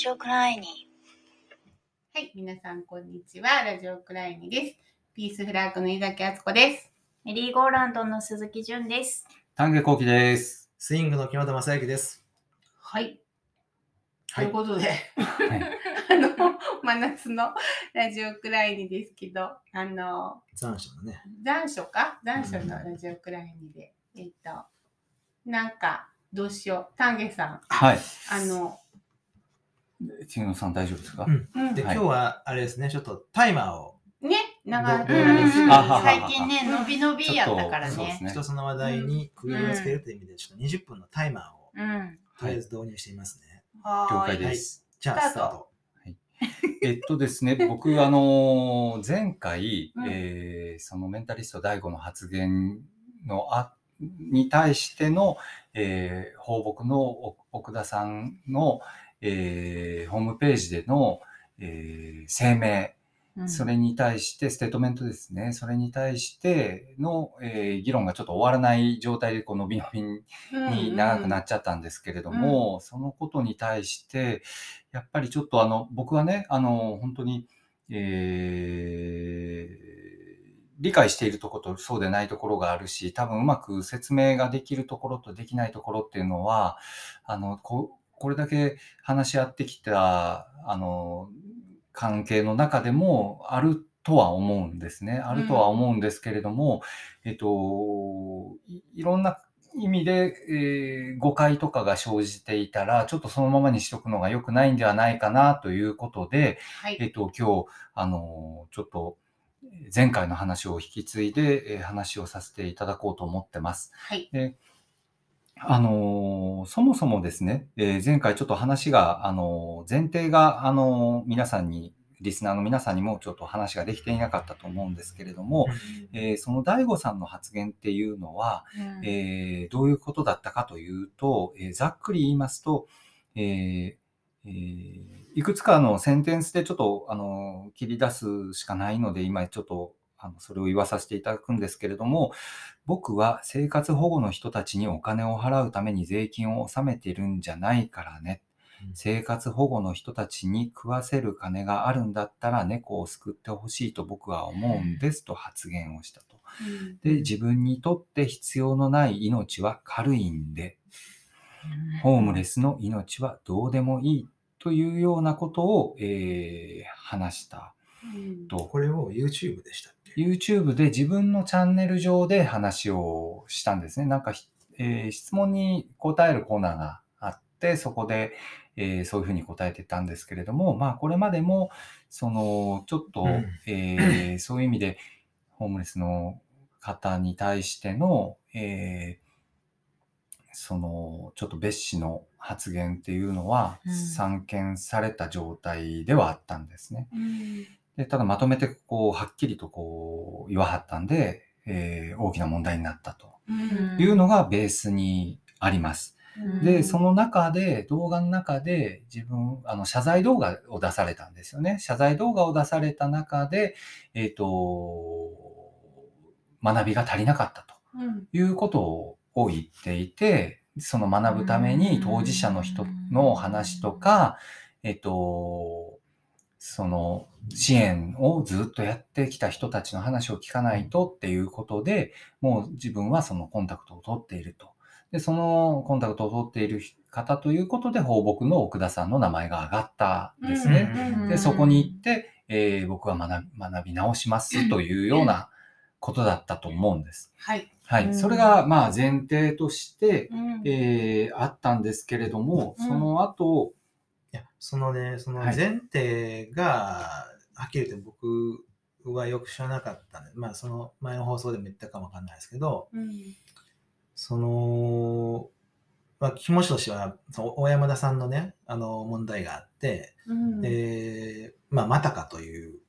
ジオクライニはい、皆さんこんにちは。ラジオクライニです。ピースフラッグの井崎敦子です。メリーゴーランドの鈴木純です。丹下幸喜です。スイングの木本正幸です。はい。はいということで、はい、あの、真夏のラジオクライニですけど、あの、残暑のね。残暑か？残暑のラジオクライニで、えっと、なんか、どうしよう。丹下さん、はい。あの、千野さん大丈夫ですか、うん。うん。で、はい。今日はあれですね、ちょっとタイマーを。ね、長くうん最近ね、伸び伸びやったからね。ちょっとそうです。ね。一つの話題に区切りをつけるという意味で、ちょっと20分のタイマーをうん。とりあえず導入していますね。はい。解です。じゃあ、スタート。えっとですね、僕、あのー前回、うん。えーそのメンタリスト DAIGO の発言のあに対しての、えー放牧の奥奥田さんの、えーホームページでの、えー声明、うん。それに対して、ステートメントですね。それに対しての、えー議論がちょっと終わらない状態で、こう、伸び伸びに長くなっちゃったんですけれども、そのことに対して、やっぱりちょっとあの、僕はね、あの、本当に、えー理解しているところとそうでないところがあるし、多分うまく説明ができるところとできないところっていうのは、あの、ここれだけ話し合ってきた、あの、関係の中でもあるとは思うんですね。あるとは思うんですけれども、えっと、いいろんな意味で、えー誤解とかが生じていたら、ちょっとそのままにしとくのが良くないんではないかなということで、はい。えっと、今日、あの、ちょっと、前回の話を引き継いで、えー話をさせていただこうと思ってます。はい。で、あのーそもそもですね、えー前回ちょっと話が、あのー前提が、あのー皆さんに、リスナーの皆さんにもちょっと話ができていなかったと思うんですけれども、えーその DAIGO さんの発言っていうのは、うん。えーどういうことだったかというと、えーざっくり言いますと、えーえーいくつかのセンテンスでちょっとあの切り出すしかないので、今ちょっとあのそれを言わさせていただくんですけれども、僕は生活保護の人たちにお金を払うために税金を納めてるんじゃないからね。うん生活保護の人たちに食わせる金があるんだったら猫を救ってほしいと僕は思うんですと発言をしたと。で、自分にとって必要のない命は軽いんで、ホームレスの命はどうでもいいというようなことを、えー話したうんと。これを YouTube でしたっけ YouTube で自分のチャンネル上で話をしたんですね。なんかひ、えー質問に答えるコーナーがあって、そこで、えーそういうふうに答えてたんですけれども、まあこれまでも、その、ちょっと、うんえーそういう意味で、ホームレスの方に対しての、えーその、ちょっと別紙の発言っていうのはうん散見された状態ではあったんですね。うんでただまとめてこう、はっきりとこう、言わはったんで、えー大きな問題になったとうんいうのがベースにあります。うんで、その中で、動画の中で自分、あの、謝罪動画を出されたんですよね。謝罪動画を出された中で、えっ、と、学びが足りなかったとうんいうことを言っていて、その学ぶために当事者の人の話とか、えっと、その支援をずっとやってきた人たちの話を聞かないとっていうことで、もう自分はそのコンタクトを取っていると。で、そのコンタクトを取っている方ということで、放牧の奥田さんの名前が上がったんですね。うんで、そこに行って、えー僕は学び学び直しますというようなことだったと思うんです。はい。はい。うんそれが、まあ、前提として、うんえーあったんですけれども、うんその後、そのね、そのはい。前提が、はっきり言って僕はよく知らなかったんで、まあその前の放送でも言ったかもわかんないですけど、うんその、まあ気持ちとしては、大山田さんのね、あの問題があって、うん。で、まあまたかという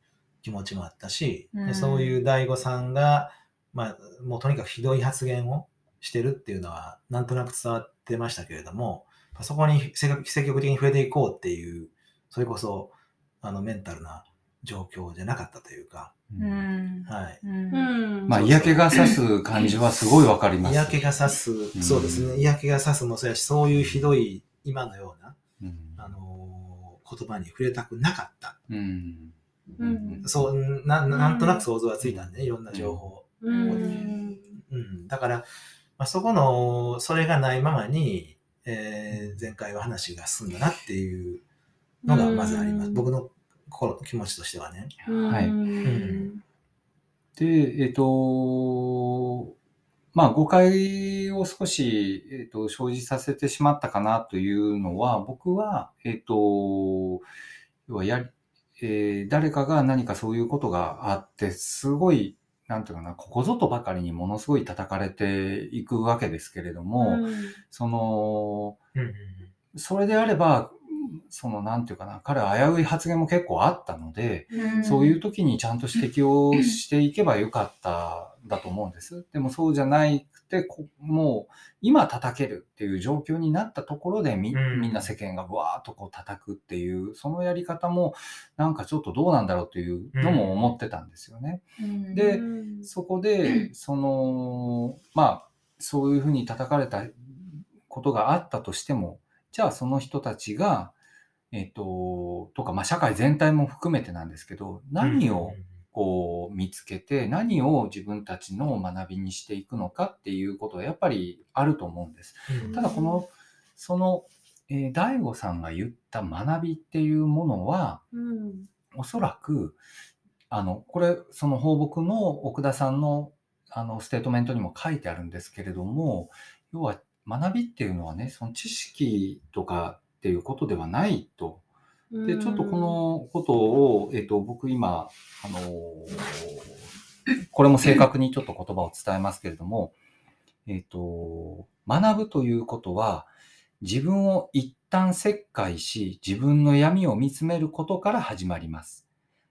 気持ちもあったし、でうん。そういう大悟さんが、まあもうとにかくひどい発言をしてるっていうのは、なんとなく伝わってましたけれども、そこに積極積極的に触れていこうっていう、それこそ、あのメンタルな状況じゃなかったというか、うん。はい。うん。まあ、嫌気がさす感じはすごいわかります。嫌気がさす、ん。そうですね、嫌気がさすもそうやし、そういうひどい、今のような、うん。あのー言葉に触れたくなかった。うん。うん。そう、ななんとなく想像はついたんで、ね、いろんな情報。うん。うん、だから、まあ、そこの、それがないままに、えー前回は話が進んだなっていうのがまずあります。うん僕の心、気持ちとしてはね。はいうんで、えっ、と、まあ、誤解を少し、えっ、と、生じさせてしまったかなというのは、僕は、えっ、と、要はやり、えー誰かが何かそういうことがあって、すごい、なんていうかな、ここぞとばかりにものすごい叩かれていくわけですけれども、その、うんそれであれば、その、なんていうかな、彼は危うい発言も結構あったので、うん。そういう時にちゃんと指摘をしていけばよかっただと思うんです。でもそうじゃなくて、こもう今叩けるっていう状況になったところでみうん。みんな世間がわーっとこう叩くっていう、そのやり方もなんかちょっとどうなんだろうというのも思ってたんですよね。うん。でうんそこで、その、まあ、そういうふうに叩かれたことがあったとしても、じゃあその人たちが、えっ、と、とか、まあ社会全体も含めてなんですけど、何をこう見つけて、何を自分たちの学びにしていくのかっていうことはやっぱりあると思うんです。うんただこの、その、えー、大悟さんが言った学びっていうものは、うんおそらく、あの、これ、その放牧の奥田さんの、あの、ステートメントにも書いてあるんですけれども、要は、学びっていうのはね、その知識とかっていうことではないと。で、ちょっとこのことを、えっ、と、僕今、あのーこれも正確にちょっと言葉を伝えますけれども、えっ、と、学ぶということは、自分を一旦切開し、自分の闇を見つめることから始まります。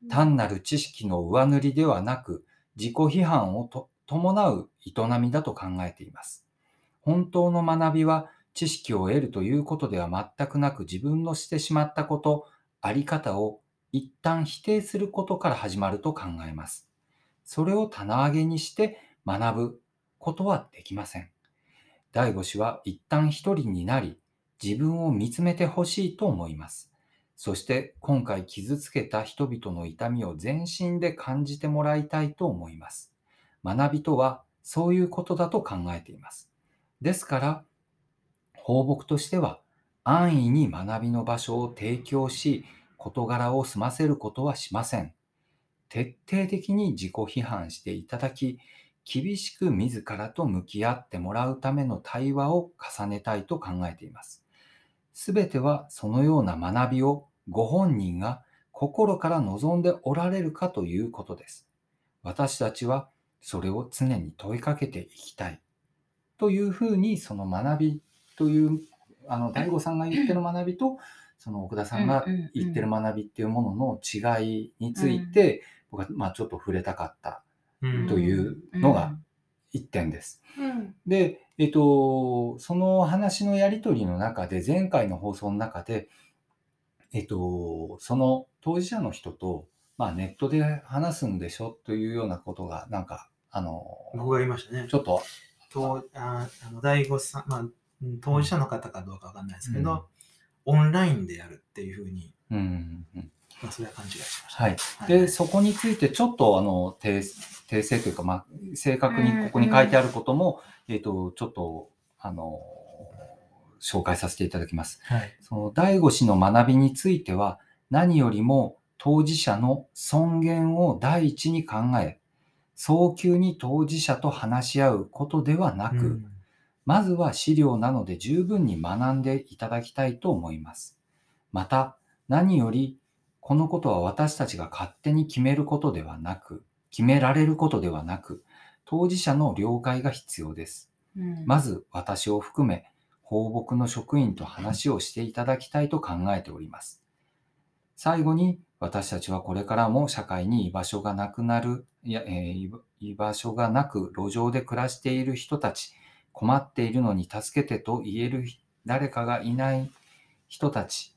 単なる知識の上塗りではなく、自己批判をと伴う営みだと考えています。本当の学びは知識を得るということでは全くなく自分のしてしまったこと、あり方を一旦否定することから始まると考えます。それを棚上げにして学ぶことはできません。第五子は一旦一人になり、自分を見つめてほしいと思います。そして今回傷つけた人々の痛みを全身で感じてもらいたいと思います。学びとはそういうことだと考えています。ですから、放牧としては安易に学びの場所を提供し、事柄を済ませることはしません。徹底的に自己批判していただき、厳しく自らと向き合ってもらうための対話を重ねたいと考えています。すべてはそのような学びをご本人が心から望んでおられるかということです。私たちはそれを常に問いかけていきたい。というふうに、その学びという、あの、大悟さんが言ってる学びと、その奥田さんが言ってる学びっていうものの違いについて、僕はまあちょっと触れたかったうん。というのが一点です。うん。で、えっと、その話のやりとりの中で、前回の放送の中で、えっと、その当事者の人と、まあネットで話すんでしょというようなことが、なんか、あの、僕が言いましたね。ちょっと、とああの大悟さん、まあ、うん当事者の方かどうかわかんないですけど、うんオンラインでやるっていうふうに、うん、うんまあ、それは勘違いしました。はい。で、そこについてちょっと、あの、訂訂正というか、まあ、正確にここに書いてあることも、えっと、ちょっと、あの、紹介させていただきます。はい。その第五子の学びについては、何よりも当事者の尊厳を第一に考え、早急に当事者と話し合うことではなく、うんまずは資料なので十分に学んでいただきたいと思います。また、何より、このことは私たちが勝手に決めることではなく、決められることではなく、当事者の了解が必要です。まず私を含め放牧の職員と話をしていただきたいと考えております。最後に私たちはこれからも社会に居場所がなくなる、いや、えー居居場所がなく路上で暮らしている人たち、困っているのに助けてと言える誰かがいない人たち、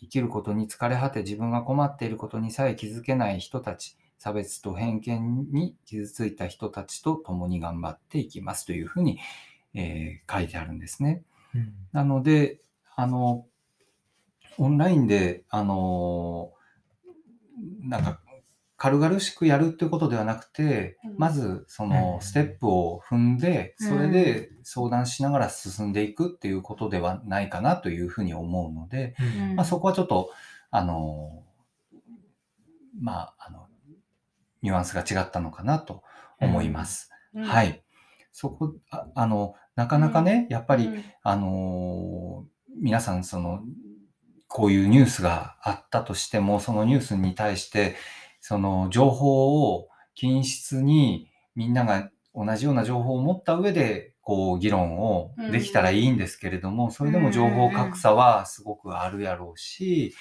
生きることに疲れ果て自分が困っていることにさえ気づけない人たち、差別と偏見に傷ついた人たちと共に頑張っていきます。というふうに、えー書いてあるんですね。うん。なので、あの、オンラインで、あのーなんか、軽々しくやるっていうことではなくて、うん。まず、そうん。の、ステップを踏んで、うんそれで相談しながら進んでいくっていうことではないかなというふうに思うので、うん。まあ、そこはちょっと、あのーまあ、あの、ニュアンスが違ったのかなと思います。うん。はい。そこ、ああの、なかなかね、やっぱり、うん。あのー皆さん、その、こういうニュースがあったとしても、そのニュースに対して、その情報を均質にみんなが同じような情報を持った上で、こう、議論をできたらいいんですけれども、それでも情報格差はすごくあるやろうし、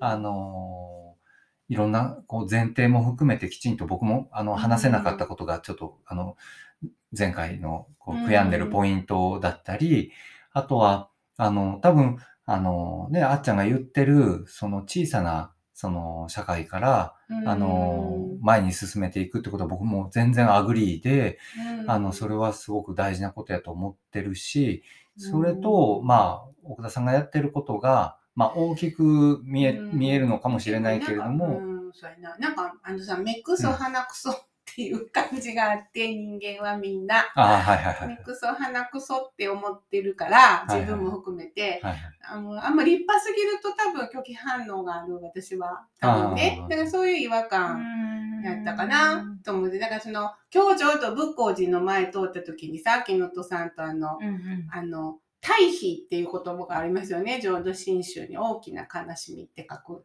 あのいろんなこう前提も含めてきちんと僕もあのうん。話せなかったことがちょっとあの前回のこううん。悔やんでるポイントだったり、あとはあの多分あのね、あっちゃんが言ってるその小さなその社会からうん。あの前に進めていくってことは僕も全然 agree で、うん。あのそれはすごく大事なことやと思ってるし、それと、まあ、奥田さんがやってることが、まあ、大きく見え、うん。見えるのかもしれないけれども、うん、そうやな。なんか、あのさ、目くそ鼻くそっていう感じがあって、人間はみんな、ああ、はいはいくそ鼻くそって思ってるから、自分も含めて、はいはい。あのあんまり立派すぎると多分拒否反応がある、私は。多分ね。だからそういう違和感やったかなと思って、だからその、今日ちょうど仏光寺の前通った時にさ、木本さんとあの、うんうん。あの、対比っていう言葉がありますよね。浄土真宗に大きな悲しみって書く。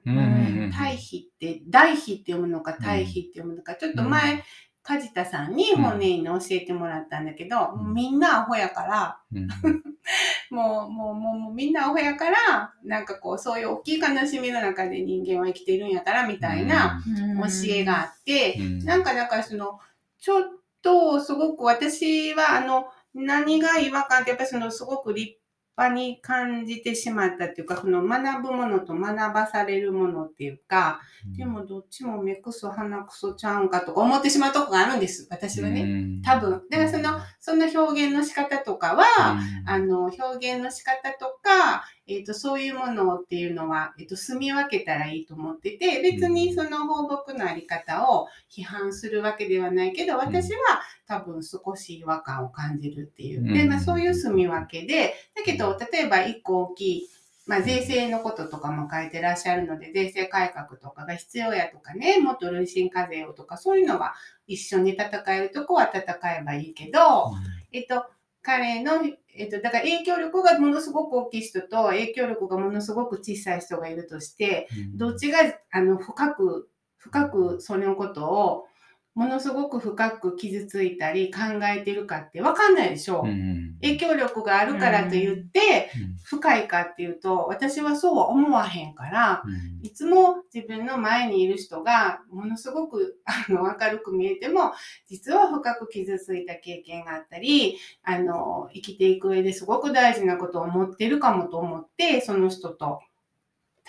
対比って、大比って読むのか、対比って読むのか、ちょっと前、梶田さんに本人に教えてもらったんだけど、うん。みんなアホやから、うん。もう、もう、もう、もうみんなアホやから、なんかこう、そういう大きい悲しみの中で人間は生きてるんやから、みたいな教えがあって、うん。なんか、だからその、ちょっと、すごく私は、あの、何が違和感って、やっぱりその、すごく立派に感じてしまったっていうか、その、学ぶものと学ばされるものっていうか、でも、どっちも目くそ鼻くそちゃうんかとか思ってしまうとこがあるんです、私はね。ね多分。だからその、その表現の仕方とかは、あの、表現の仕方とか、えっ、と、そういうものっていうのは、えっ、と、住み分けたらいいと思ってて、別にその放牧のあり方を批判するわけではないけど、私は多分少し違和感を感じるっていう。で、まあそういう住み分けで、だけど、例えば一個大きい、まあ、税制のこととかも書いてらっしゃるので、税制改革とかが必要やとかね、もっと累進課税をとか、そういうのは一緒に戦えるとこは戦えばいいけど、えっと、彼の、えっと、だから影響力がものすごく大きい人と影響力がものすごく小さい人がいるとして、どっちがあの深く、深くそのことをものすごく深く傷ついたり考えてるかって分かんないでしょ。影響力があるからと言って深いかっていうと、私はそうは思わへんから、いつも自分の前にいる人がものすごくあの明るく見えても、実は深く傷ついた経験があったり、あの、生きていく上ですごく大事なことを思ってるかもと思って、その人と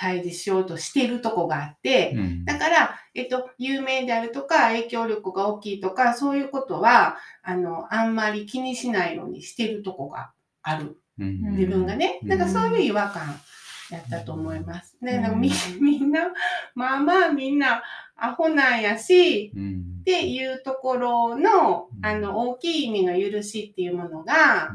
対峙しようとしているとこがあって、だから、えっと、有名であるとか、影響力が大きいとか、そういうことは、あの、あんまり気にしないようにしてるとこがある。自分がね。だからそういう違和感やったと思います。で、なんかみ みんな、まあまあみんなアホなんやし、っていうところの、あの、大きい意味の許しっていうものが、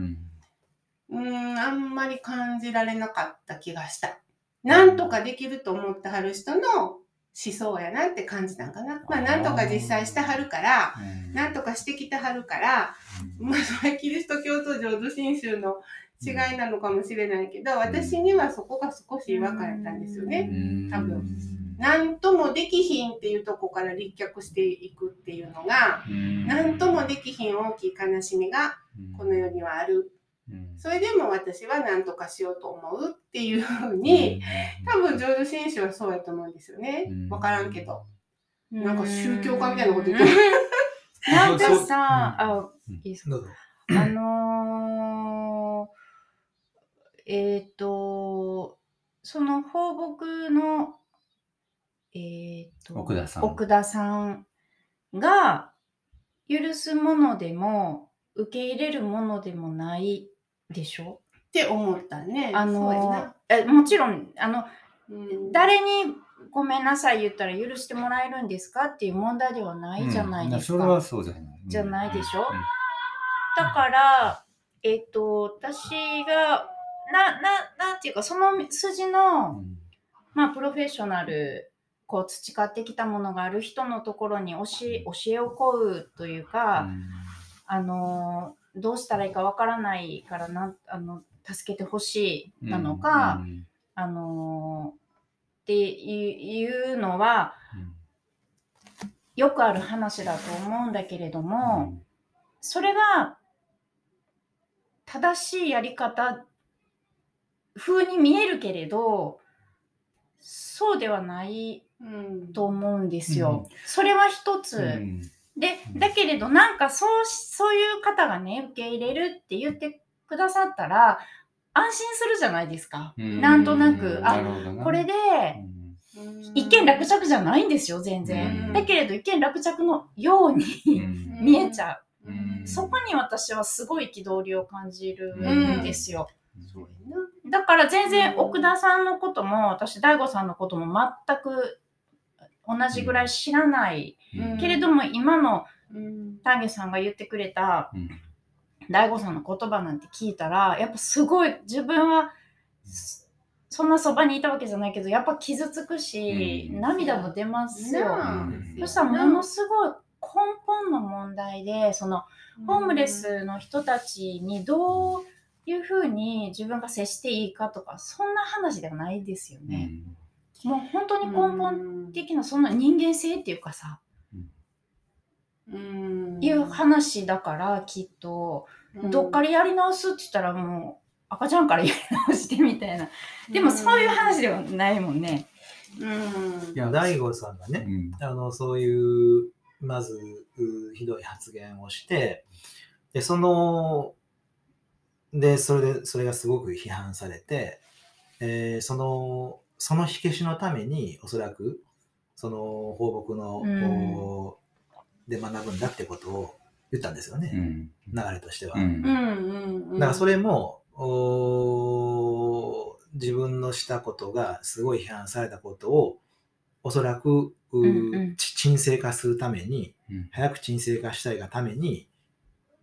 うん、あんまり感じられなかった気がした。なんとかできると思ってはる人の思想やなって感じたんかな。まあ、なんとか実際してはるから、なんとかしてきてはるから、まあ、それはキリスト教と浄土真宗の違いなのかもしれないけど、私にはそこが少し違和感やったんですよね。多分。なんともできひんっていうとこから立脚していくっていうのが、なんともできひん大きい悲しみがこの世にはある。それでも私は何とかしようと思うっていうふうに、多分浄土真宗はそうやと思うんですよね。わからんけど。なんか宗教家みたいなこと言ってる。なんかさ、あ、いいですか？あのー、えっ、と、その放牧の、えっ、と、奥田さん奥田さんが許すものでも、受け入れるものでもないでしょ？って思ったね。あのな。えもちろんあのうん。誰にごめんなさい言ったら許してもらえるんですか？っていう問題ではないじゃないですか。うん。それはそうじゃない。うんじゃないでしょ？うん。だから、えっ、と、私が、な、な、なんていうか、その筋の、うん。まあ、プロフェッショナル、こう、培ってきたものがある人のところに教え、教えを請うというか、あの、どうしたらいいかわからないからなん、あの、助けてほしいなのか、うんあの、っていうのは、よくある話だと思うんだけれども、それが正しいやり方風に見えるけれど、そうではないうんと思うんですよ。うそれは一つ。うんでう、ん。だけれどなんかそうし、そういう方がね、受け入れるって言ってくださったら、安心するじゃないですか。うん。なんとなく、あ、これで、うん。一見落着じゃないんですよ、全然。うん。だけれど、一見落着のようにうん。見えちゃう。うん。そこに私はすごい憤りを感じるんですよ。だから全然うん奥田さんのことも、私、大悟さんのことも全く同じぐらい知らない。うん。けれども、今のうん。丹下さんが言ってくれたうん。大悟さんの言葉なんて聞いたら、やっぱすごい自分は、そそんなそばにいたわけじゃないけど、やっぱ傷つくし、うん。涙も出ますよ。そしたらものすごい根本の問題で、そのホームレスの人たちにどういうふうに自分が接していいかとか、そんな話ではないですよね。もう本当に根本的なそんな人間性っていうかさ、うん。いう話だからきっと、どっからやり直すって言ったらもう赤ちゃんからやり直してみたいな。でもそういう話ではないもんね。うん。いや大悟さんがね、うん。あの、そういう、まず、うひどい発言をして、で、その、で、それで、それがすごく批判されて、えーその、その火消しのために、おそらく、その放牧の、うん。こうで学ぶんだってことを言ったんですよね、うん。流れとしては。うん。うんうんうんだからそれも、自分のしたことがすごい批判されたことを、おそらく、ううんうん。ち沈静化するために、うん。早く沈静化したいがために、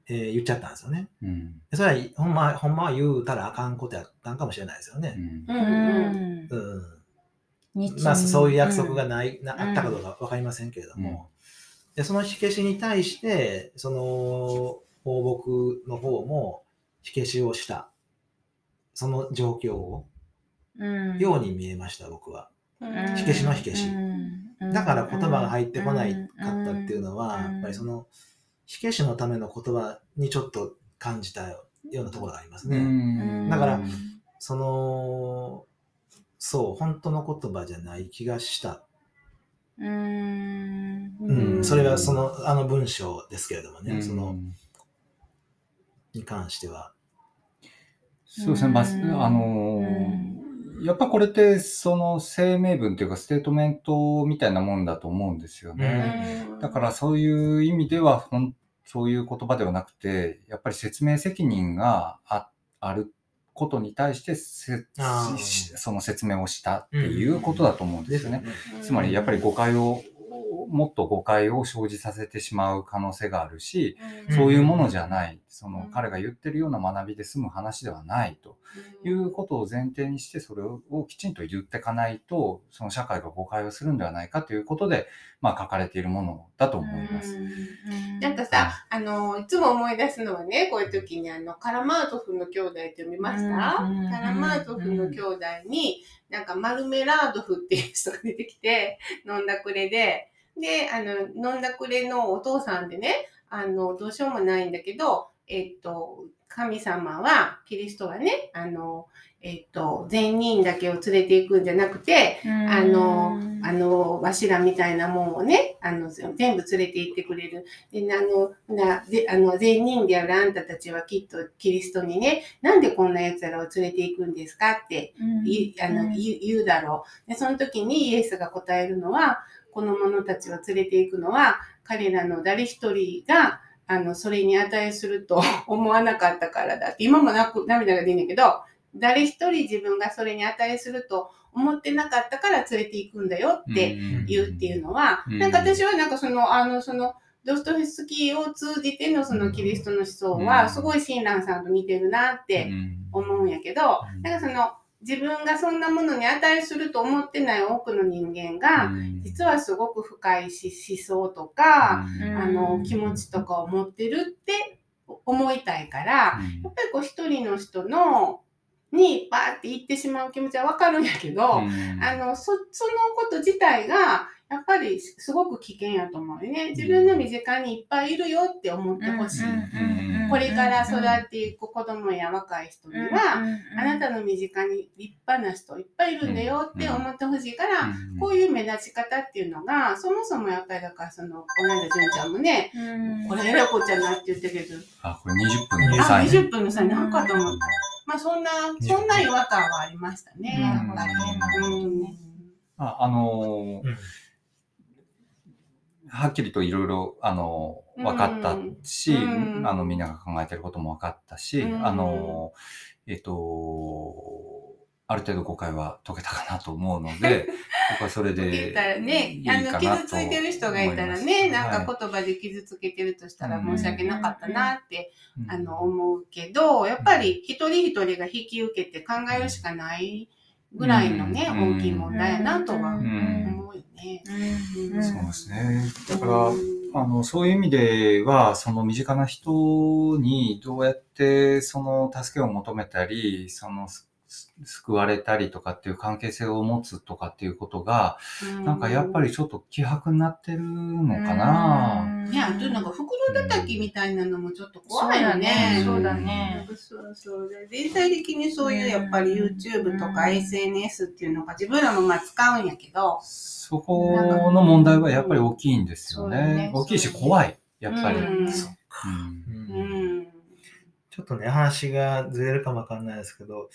えー言っちゃったんですよね。うん。それはほんま、ほんまは言うたらあかんことやったんかもしれないですよね。うん。ううんん。うん。日まあ、そういう約束んがない、なあったかどうかわかりませんけれども、でその火消しに対して、その放牧の方も火消しをした、その状況を、うん。ように見えました、僕は。うん。火消しの火消し。うん。だから言葉が入ってこないかったっていうのは、うん。やっぱりその火消しのための言葉にちょっと感じたようなところがありますね。うん。だからその、そう、本当の言葉じゃない気がした。うん。うん、うん。それはその、あの文章ですけれどもね、うん。その、に関しては。そうですね、まあ、うん。あのーやっぱこれって、その声明文というか、ステートメントみたいなもんだと思うんですよね。だからそういう意味では、ほんそういう言葉ではなくて、やっぱり説明責任がああることに対してその説明をしたっていうことだと思うんですよね。ね。つまりやっぱり誤解を、もっと誤解を生じさせてしまう可能性があるし、うん。そういうものじゃない、そのうん。彼が言ってるような学びで済む話ではないと。いうことを前提にして、それをきちんと言っていかないと、その社会が誤解をするんではないかということで、まあ書かれているものだと思います。なんかさ、あの、いつも思い出すのはね、こういう時にあの、カラマートフの兄弟って読みました？うんカラマートフの兄弟に、なんかマルメラードフっていう人が出てきて、飲んだくれで、で、あの、飲んだくれのお父さんでね、あの、どうしようもないんだけど、えっと、神様は、キリストはね、あの、えっと、善人だけを連れて行くんじゃなくて、あの、あの、わしらみたいなもんをね、あの、全部連れて行ってくれる。で、あの、な、で、あの、善人であるあんたたちはきっとキリストにね、なんでこんな奴らを連れて行くんですかっていあの、言うだろう。で、その時にイエスが答えるのは、この者たちを連れて行くのは、彼らの誰一人が、あの、それに値すると 思わなかったからだって、今もなく涙が出るんだけど、誰一人自分がそれに値すると思ってなかったから連れて行くんだよって言うっていうのは、うん。なんか私はなんかその、あの、その、ドストエフスキーを通じてのそのキリストの思想うん。は、すごい親鸞さんと似てるなってうん。思うんやけど、うん。なんかその、自分がそんなものに値すると思ってない多くの人間が、うん。実はすごく深いし思想とか、うん。あの、気持ちとかを持ってるって思いたいから、やっぱりこう一人の人の、にバーって言ってしまう気持ちはわかるんやけど、うん。あの、そ、そのこと自体が、やっぱりすごく危険やと思うよね。自分の身近にいっぱいいるよって思ってほしい。うんこれから育っていく子供や若い人には、あなたの身近に立派な人いっぱいいるんだよって思ってほしいから、うんこういう目立ち方っていうのが、そもそもやっぱりだからその、この間純ちゃんもね、これえらこっちゃなって言ってるけど、あ、これ20分。のあ、サイン。20分の差なんかと思った。まあそんな、そんな違和感はありましたね。やっぱり。うん。ああのーうん。はっきりといろいろ、あのー分かったし、うん。あの、みんなが考えてることも分かったし、うん。あのーえっと、ある程度誤解は解けたかなと思うので、僕はそれ言で。ったらねいい、かあの、なと傷ついてる人がいたらね、なんか言葉で傷つけてるとしたら申し訳なかったなって、うん。あの、思うけど、やっぱり一人一人が引き受けて考えるしかないぐらいのね、うん。大きい問題やなとはん。思うよね。うん。そうですね。だから、うんあの、そういう意味では、その身近な人にどうやってその助けを求めたり、その救われたりとかっていう関係性を持つとかっていうことが、なんかやっぱりちょっと希薄になってるのかな。ね、あとなんか袋叩きみたいなのもちょっと怖いよね。そうだね。かそうそうで全体的にそういうやっぱり YouTube とかうん SNS っていうのが自分らもまあ使うんやけど、そこの問題はやっぱり大きいんですよねね。大きいし怖い。やっぱり。うんうんうん。ちょっとね、話がずれるかもわかんないですけど、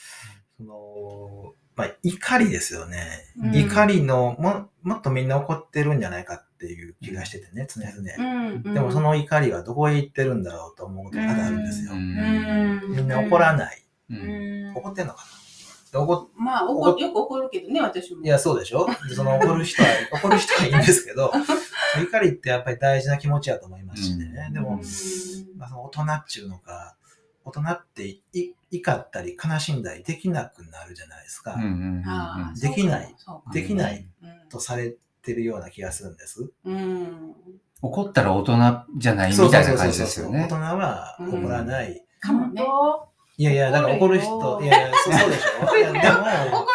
その、まあ、怒りですよね。うん怒りのも、もっとみんな怒ってるんじゃないかっていう気がしててね、常々。うんでもその怒りはどこへ行ってるんだろうと思うことがあるんですよ。うんみんな怒らない。うんうん怒ってんのかな？怒っまあ怒よく怒るけどね、私も。いや、そうでしょ？その怒る人は、怒る人はいいんですけど、怒りってやっぱり大事な気持ちやと思いますしね。うんでも、まあ、その大人っちゅうのか、大人ってい怒ったり悲しんだりできなくなるじゃないですか。できない。できないうんとされてるような気がするんです。うん。怒ったら大人じゃないみたいな感じですよね大人。は怒らない。かもね。いやいや、だから怒る人、いやいや、そうでしょいや、で 怒るも、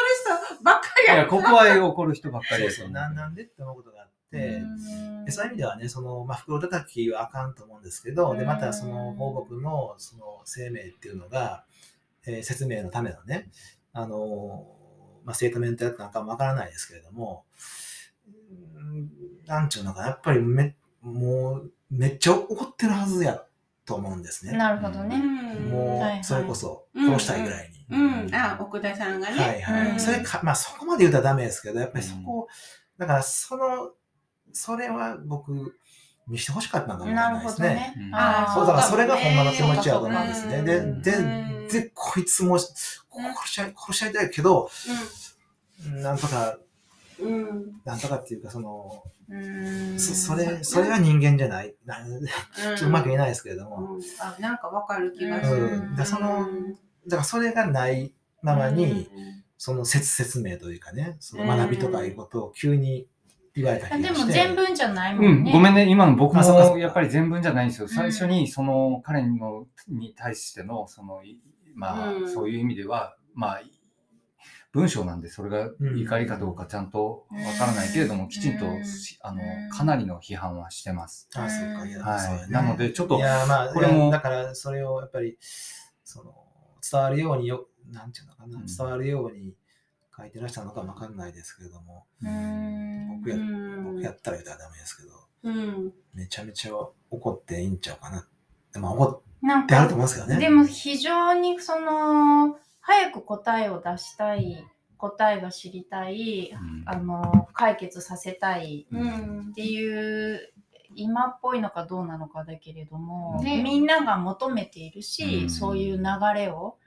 人ばっかりやいや、ここは怒る人ばっかりですよね。なんなんでって思うことがそういう意味ではね、その、まあ、袋叩きはあかんと思うんですけど、で、またその、放牧の、その、生命っていうのが、えー説明のためのね、あの、まあ、ステートメントやったのかもわからないですけれども、うんなんちゅうのかな、やっぱりめ、もう、めっちゃ怒ってるはずやと思うんですね。なるほどね。もはいはいうそれこそ、殺したいぐらいに。うん。あ、奥田さんがね。はいはい。うんそれか、まあそこまで言うたらダメですけど、やっぱりそこ、だからその、それは僕、見してほしかったのかもしれなですね。ほどねう。んあーそう、だからそれがそうかもねほんまの気持ちやと思うんですね。で、うんで、で、こいつも、殺し合い、殺し合いたいけど、なんとか、うん。うん。なんとかっていうか、その、うんそそれ、それは人間じゃない。なんちょっとうまく言えないですけれども。うんあ、なんかわかる気がする。うん。で、その、だからそれがないままに、その説説明というかね、その学びとかいうことを急に言われた気がして。でも全文じゃないもうんん、ね。ごめんね。今の僕もやっぱり全文じゃないんですよ。ん最初にその彼のに対しての、その、いまあ、うん。そういう意味では、まあ、文章なんでそれが怒りかどうかちゃんとわからないけれども、うんきちんとあのうん、かなりの批判はしてます。あ、そうか、いや、はい。なのでちょっといや、まあ、これもだから、それをやっぱり、その、伝わるようによ、なんていうのかな、うん。伝わるように書いてらっしゃるのかわかんないですけれども、うん。僕や、うん。僕やったら言ったらダメですけど、うん。めちゃめちゃ怒っていいんちゃうかな。でも怒なんってあるとか、思うんですけどね。でも非常にその、早く答えを出したい、答えが知りたい、うん。あの、解決させたいうん。っていう、今っぽいのかどうなのかだけれども、ね。みんなが求めているし、うん。そういう流れを、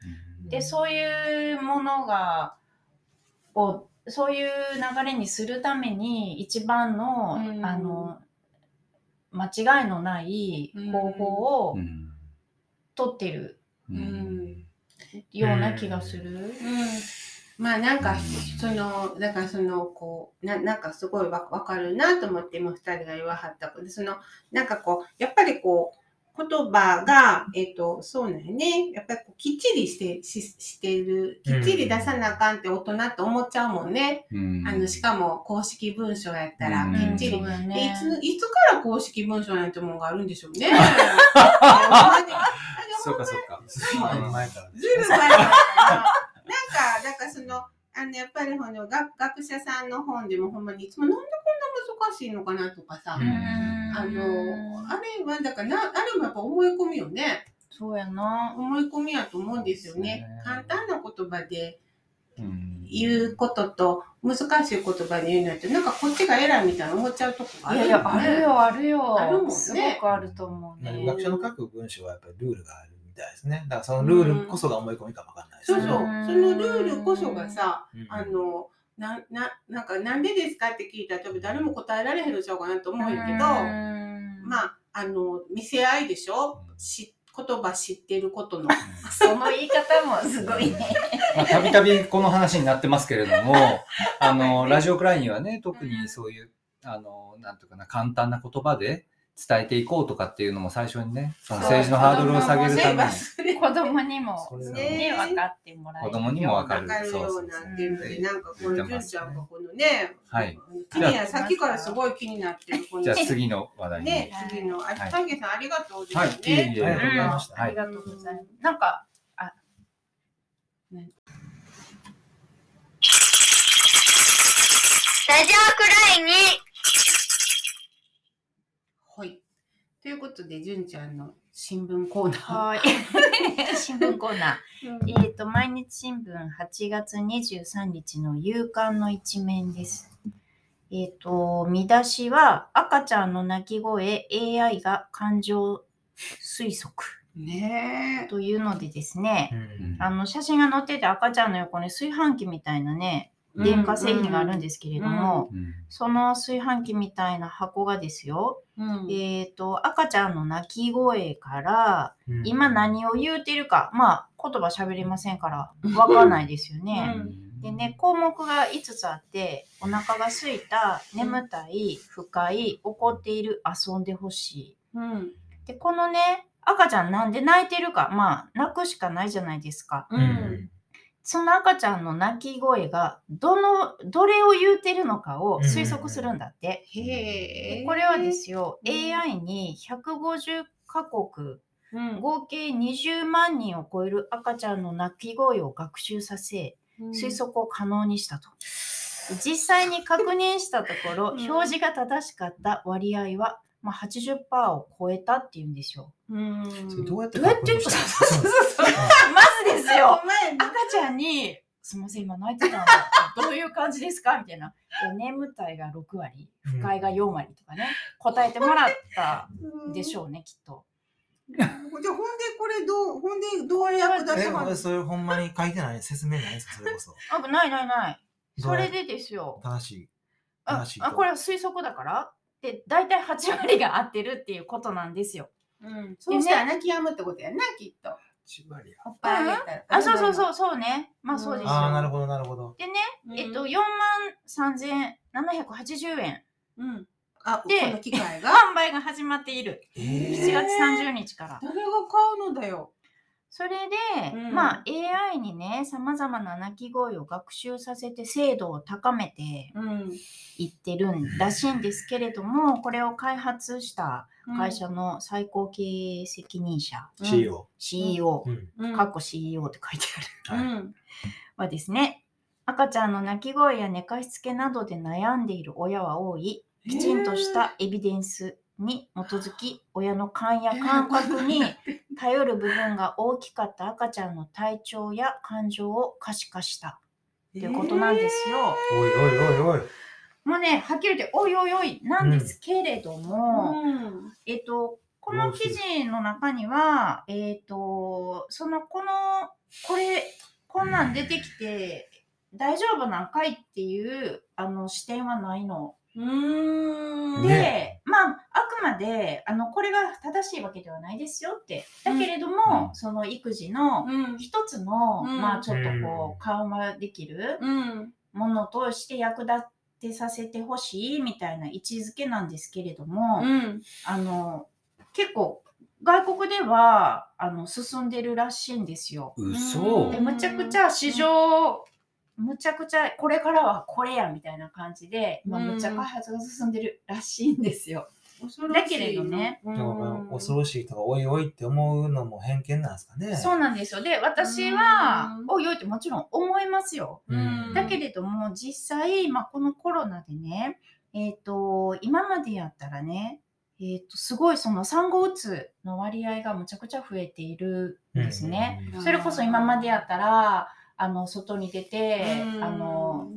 でそういうものがをそういう流れにするために一番の,、うん。あの間違いのない方法をうん。取ってるうん。ような気がする。うん。まあなんかうん。そのだからそのこうななんかすごいわわかるなと思って今二人が言わはったこと。でそのなんかこうやっぱりこう言葉がえっ、とそうなんよね。やっぱりこうきっちりしてししてる。きっちり出さなあかんって大人って思っちゃうもんね、うん。あのしかも公式文書やったらうん。きっちり。そうだでいねついつから公式文書なんてものがあるんでしょうね。そうかそうか。随分前からずいぶん前だから、な。んか、だからその、あの、やっぱりほの学学者さんの本でもほんまにいつもなんでこんな難しいのかなとかさ、うんあの、あれは、だからな、あれもやっぱ思い込みよね。そうやな。思い込みやと思うんですよね。簡単な言葉でうん言うことと、難しい言葉で言うのって、なんかこっちが偉いみたいな思っちゃうとこがあるよね。いやいや、あるよ、あるよ。あるもんねすごくあると思うね。学者の書く文章はやっぱりルールがあるみたいですね。だからそのルールこそが思い込みかもわかんないですね。そうそう。うんそのルールこそがさ、うんあの、な、な、なんか、なんでですかって聞いたら、多分誰も答えられへんのちゃうかなと思うんやけど、まあ、あの、見せ合いでしょ？し言葉知ってることの。その言い方もすごいね。まあたびたびこの話になってますけれども、あの、ラジオクラインはね、特にそういう、あの、なんていうかな、簡単な言葉で伝えていこうとかっていうのも最初にね、その政治のハードルを下げるために、子供にもね、分かってもらえる。子供にも分かるわかるようなっていうので、なんかこの純ちゃんがこのね、はい。気になさっきからすごい気になってる、このじゃあ次の話題に。ね、次の、あ、さんありがとうですはい、いえね。いえ。ありがとうございましたありがとうございます。なんか、あ、ラジオくらいにはい。ということで、純ちゃんの新聞コーナー。はい。新聞コーナー。えっ、と、毎日新聞8月23日の夕刊の一面です。えっ、と、見出しは、赤ちゃんの泣き声 AI が感情推測ねというのでですね、うんあの、写真が載ってて赤ちゃんの横に炊飯器みたいなね、え。電化製品があるんですけれども、うんその炊飯器みたいな箱がですよ、うん。えっ、と、赤ちゃんの泣き声から、うん今何を言うてるか、まあ、言葉喋れませんから、わかんないですよね。でね、項目が5つあって、お腹が空いた、眠たい、不快、怒っている、遊んでほしい。うん。で、このね、赤ちゃんなんで泣いてるか、まあ、泣くしかないじゃないですか。う。うんんその赤ちゃんの泣き声が、どの、どれを言うてるのかを推測するんだって。へえ。でこれはですよ、うん AI に150カ国、うん、合計20万人を超える赤ちゃんの泣き声を学習させ、推測を可能にしたと。実際に確認したところ、うん表示が正しかった割合は、まあ、80%を超えたっていうんですよ。うん。それどうやってどうやって？確認した？そうのそうそうまずですよ、赤ちゃんに、すみません、今泣いてたんだ。どういう感じですか？みたいな。で眠たいが6割、不快が4割とかね、答えてもらったでしょ。ょうね、きっと。じゃあほんでこれどう、ほんでどう役立えつのえそれほんまに書いてない説明ないですか？それこそ。あ、ないないない。そうれでですよ。正しい？あ正しいとあこれは推測だから？で大体8割が合ってるっていうことなんですよ。うん。そうしたら泣き止むってことやな、きっと。8割やおっぱいあげたら。あそうそうそうそうね。まあそうですよ。ああ、なるほど、なるほど。でね、うん。えっと4万3780円うん。あ、こでの機械が？販売が始まっている。え7月30日から。誰が買うのだよ。それで、うんまあ AI にね、様々な鳴き声を学習させて精度を高めてうん。いってるんらしいんですけれども、これを開発した会社の最高経営責任者、CEO。CEO。かっこ CEO って書いてある。はいうん。はですね、赤ちゃんの泣き声や寝かしつけなどで悩んでいる親は多い、きちんとしたエビデンスに基づき、親の勘や感覚に頼る部分が大きかった赤ちゃんの体調や感情を可視化したということなんですよ。おいおいおいおい。もうね、はっきり言って、おいおいおいなんですけれども、うん。えっと、この記事の中には、えっ、と、その、この、これ、こんなん出てきて、大丈夫なんかいっていう、あの、視点はないの。うーん。で、ねまあ、あくまで、あの、これが正しいわけではないですよって。だけれども、うんその育児のうん。一つの、うんまあ、ちょっとこう緩和できるうん。ものとして役立てさせてほしいみたいな位置づけなんですけれども、うん。あの、結構、外国では、あの、進んでるらしいんですよ。嘘で、むちゃくちゃ市場、むちゃくちゃ、これからはこれや、みたいな感じで、今、うんむちゃ開発が進んでるらしいんですよ。恐ろしいだけれどね恐ろしいとか、おいおいって思うのも偏見なんですかね。そうなんですよ。で、私はうん、おいおいってもちろん思いますよ。うんだけれども、実際、まあ、このコロナでね、えっ、と、今までやったらね、えっ、と、すごいその産後うつの割合がむちゃくちゃ増えているんですね。うんそれこそ今までやったら、あの、外に出て、うんあの、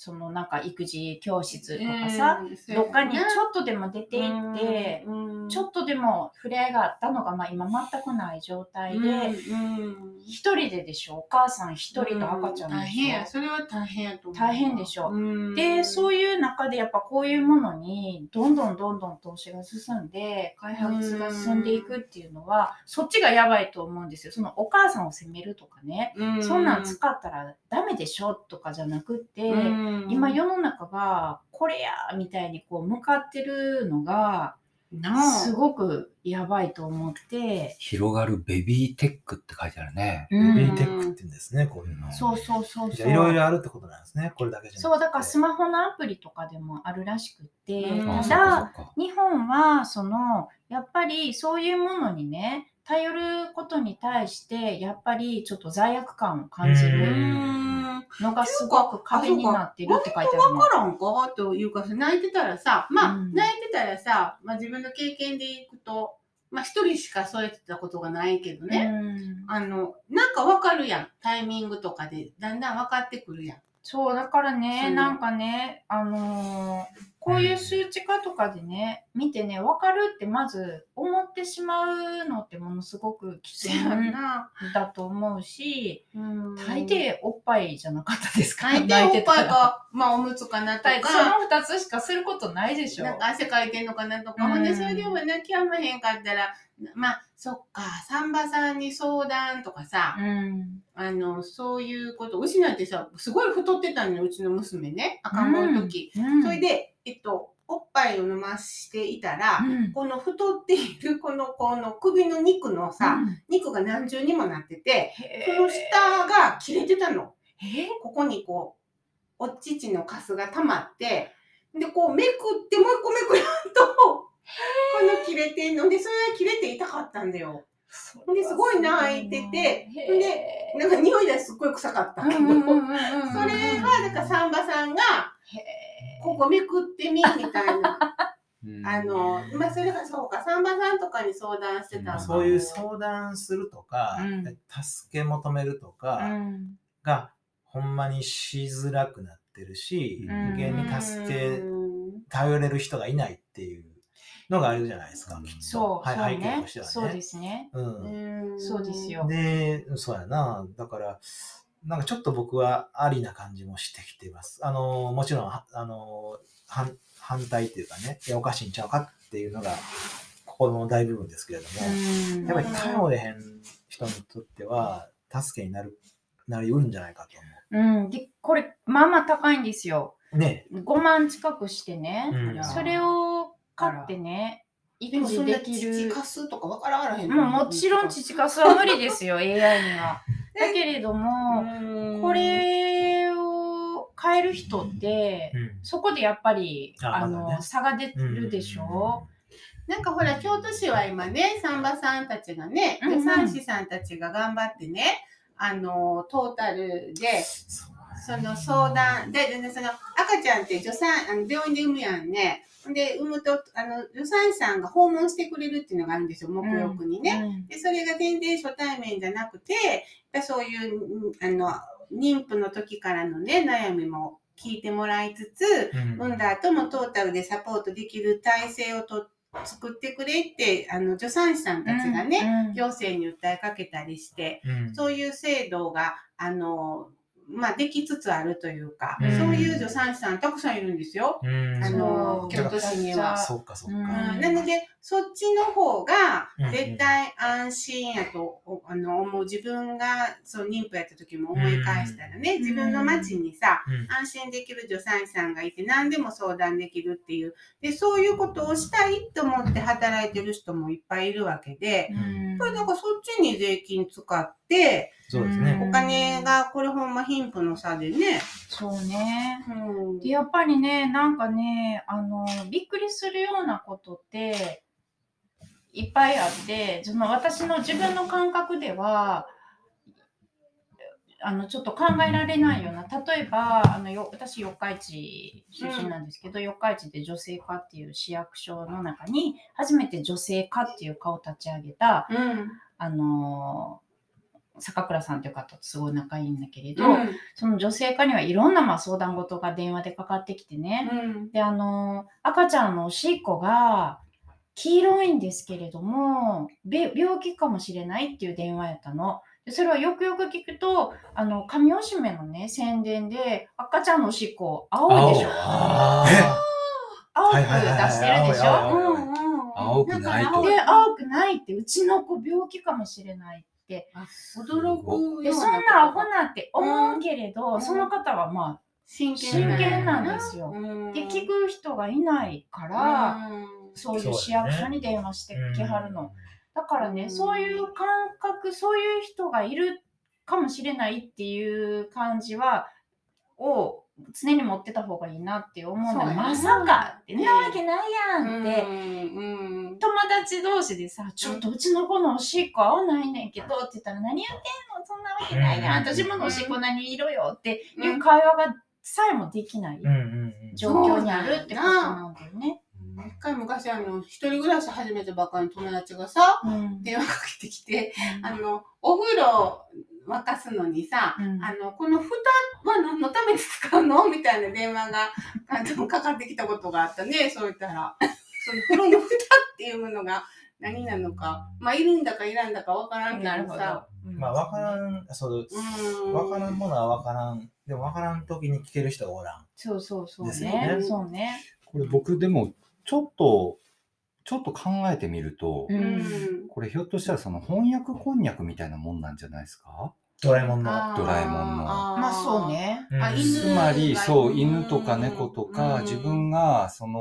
そのなんか育児教室とかさ、うんどっかにちょっとでも出て行って、うんちょっとでも触れ合いがあったのが、まあ今全くない状態で、うん一人ででしょ？お母さん一人と赤ちゃんでしょ、大変や。それは大変やと思う。大変でしょ？うん。で、そういう中でやっぱこういうものにどんどんどんどん投資が進んで、開発が進んでいくっていうのは、そっちがやばいと思うんですよ。そのお母さんを責めるとかね、うん。そんなん使ったらダメでしょとかじゃなくって、うん今世の中がこれやみたいにこう向かってるのが、なあすごくやばいと思って、広がるベビーテックって書いてあるね。うんベビーテックって言うんですね、こういうの。そうそうそうそう。じゃあいろいろあるってことなんですね、これだけじゃ。そう、だからスマホのアプリとかでもあるらしくって、うんあ、ただ。日本はそのやっぱりそういうものにね頼ることに対してやっぱりちょっと罪悪感を感じうるん。のがすごく壁になってるって書いてあるの。わ。からんかというか泣いてたらさまあ、うん。泣いてたらさ、まあ、自分の経験でいくとまあ一人しかそうやってたことがないけどね、うん。あのなんかわかるやん。タイミングとかでだんだん分かってくるやん。そうだからねなんかねあのーこういう数値化とかでね見てね分かるってまず思ってしまうのってものすごく危せ険。だと思うしうん。大抵おっぱいじゃなかったですか？大抵おっぱい泣いてたら。が、まあおむつかなとか。大、その2つしかすることないでしょ。なんか汗かいてんのかなとか、うんほんでそれでも泣きやまへんかったら、まあそっか、サンバさんに相談とかさ、うん。あの、そういうこと、うちなんてさ、すごい太ってたのよ、うちの娘ね、赤ん坊の時。うん。それで、えっと、おっぱいを飲ましていたら、うん。この太っている この、この首の肉のさ、うん。肉が何重にもなってて、へこの下が切れてたの。え？ここにこう、お乳のカスが溜まって、で、こうめくって、もう一個めくると、この切れてんの。で、それが切れて痛かったんだよ。ですごい泣いててでなんか匂いがすっごい臭かったけど、それは、だからサンバさんが、ここめくってみ、みたいな。うん。あの、まあ、それがそうか、サンバさんとかに相談してたそういう相談するとか、うん。助け求めるとかうん。が、ほんまにしづらくなってるし、うん。人間に助け、うん。頼れる人がいないっていうのがあるじゃないですか。うん。きっと。そう、はい、そう背景ねとしてはね。そうですね。うん。ん。そうですよ。で、そうやな。だから、なんかちょっと僕はありな感じもしてきてます。あの、もちろん、はあの、反反対っていうかね、いや、おかしいんちゃうかっていうのが、ここの大部分ですけれども、うんやっぱり頼れへん人にとっては、助けになる、なりうるんじゃないかと思うん、で、これ、まあまあ高いんですよ。う。ね。5万近くしてね。うんそれを買ってね、育児できる。父かすとかわからへんもうもちろん父かすは無理ですよ、AI には。だけれども、これを変える人って、うん。そこでやっぱり、ああの、差が出るでしょ、なんかほら、京都市は今ね、サンバさんたちがね、うんうん。助産師さんたちが頑張ってね、あの、トータルで、その相談、で、ででその赤ちゃんって助産、あの病院で産むやんね。で、産むと、あの、助産師さんが訪問してくれるっていうのがあるんですよ、目浴にね。うん。で、それが全然初対面じゃなくて、そういう、うんあの、妊婦の時からのね、悩みも聞いてもらいつつ、うん。産んだ後もトータルでサポートできる体制をとっ作ってくれって、あの、助産師さんたちがね、うん。行政に訴えかけたりして、うん。そういう制度が、あの、まあ、できつつあるというか、うんそういう助産師さんたくさんいるんですよ。うんあの、京都市には。そうか、そうか。うんうんなので、そっちの方がうん絶対安心やと、おあの思う。自分がそう妊婦やった時も思い返したらね、うん。自分の町にさ、うん。安心できる助産師さんがいて何でも相談できるっていう。でそういうことをしたいと思って働いてる人もいっぱいいるわけで、うん。やっぱりなんかそっちに税金使ってそうですね。お金がこれほんま貧富の差でね、そうね。うん。でやっぱりね、なんかね、あの、びっくりするようなことって、いっぱいあって、その私の自分の感覚では、あの、ちょっと考えられないような、例えば、あの、よ私、四日市出身なんですけど、四日市で女性課っていう市役所の中に、初めて女性課っていう課を立ち上げた、うんあの、坂倉さんという方とすごい仲いいんだけれど、うんその女性課にはいろんなまあ相談事が電話でかかってきてね。うんで、あの、赤ちゃんのおしっこが黄色いんですけれども、べ病気かもしれないっていう電話やったの。でそれはよくよく聞くと、あの、神おしめのね、宣伝で赤ちゃんのおしっこ青いでしょ。あ青く出してるでしょ。青くないと。で、青くないって、うちの子病気かもしれないって。驚くで、そんなアホなんて思うけれど、うん。その方はまあ、真真剣なんですよ。うん。で、聞く人がいないから、うんそういう市役所に電話してきはるの。。だからね、うんそういう感覚、そういう人がいるかもしれないっていう感じは、を常に持ってた方がいいなって思うんだまさかって、なわけないやんって、うんうん友達同士でさ、ちょっとうちの子のおしっこ合わないねんけどって言ったら、何やってんの？そんなわけないやん。うん私ものおしっこ何色よっていう会話がさえもできないうんうんうん。状況にあるってことなんだよね。一回昔あの、一人暮らし始めたばっかりの友達がさ、うん電話かけてきて、あの、お風呂沸かすのにさ、うんあの、この蓋は何のために使うの？みたいな電話があのかかってきたことがあったね、そう言ったら。その風呂の蓋っていうものが何なのか、まあ、いるんだかいらんだかわからんけなるほどどさ。。まあ、わからん、そう、うん。わからんものはわからん。でもわからん時に聞ける人がおらん。そうそうそうですよね。ねそうね。これ僕でもちょっとちょっと考えてみると、ううんん。これひょっとしたらその翻訳こんにゃくみたいなもんなんじゃないですか？ドラえもんの。ドラえもんのまあそう。ね。うんあ犬つまりがそううん犬とか猫とかうん自分がその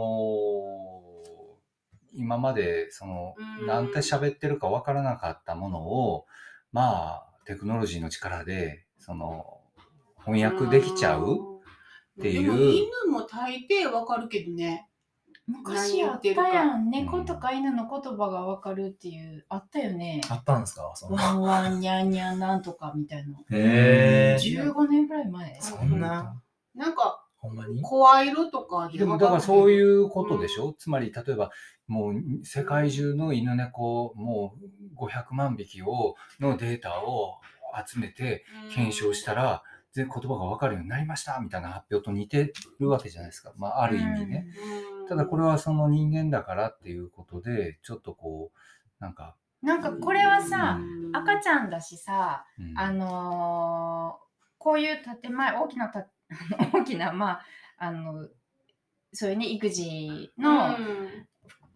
今までそのうんなんて喋ってるかわからなかったものをまあテクノロジーの力でその翻訳できちゃうっていうでも犬も大抵わかるけどね。昔あったやん。猫とか犬の言葉がわかるっていう、あったよね。あったんですか？そんな。ワンワンニャンニャンなんとかみたいな。へ15年ぐらい前。そんな、なんか、ほんまに？声色とかででもだからそうう。いうことでしょ、つまり例えばもう世界中の犬猫もう500万匹をのデータを集めて検証したら全言葉が分かるようになりましたみたいな発表と似てるわけじゃないですか、まあ、ある意味ね。うん。ただこれはその人間だからっていうことでちょっとこうなんか、なんかこれはさ、うん。赤ちゃんだしさ、うん。あのーこういう建前、大きなた 大きな、まあ、あの、そういうね、育児の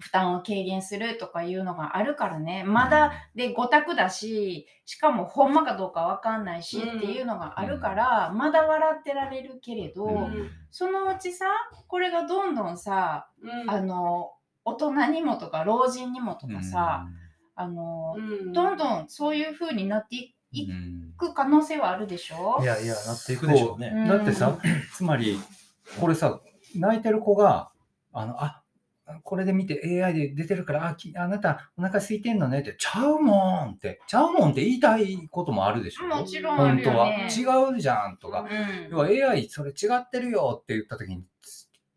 負担を軽減するとかいうのがあるからね、まだで5択だし、しかもほんまかどうかわかんないしうん。っていうのがあるから、まだ笑ってられるけれど、うん。そのうちさ、これがどんどんさ、うん。あの、大人にもとか老人にもとかさ、あの、うん。どんどんそういう風になっていく可能性はあるでしょ？いやいや、なっていくでしょうね。うん。だってさ、つまり、これさ、泣いてる子が、あの、あ、これで見て AI で出てるから、あ、きあなたお腹空いてんのねって、ちゃうもんって、ちゃうもんって言いたいこともあるでしょもちろんあ本当は。違うじゃんとか。うん要は AI それ違ってるよって言った時に、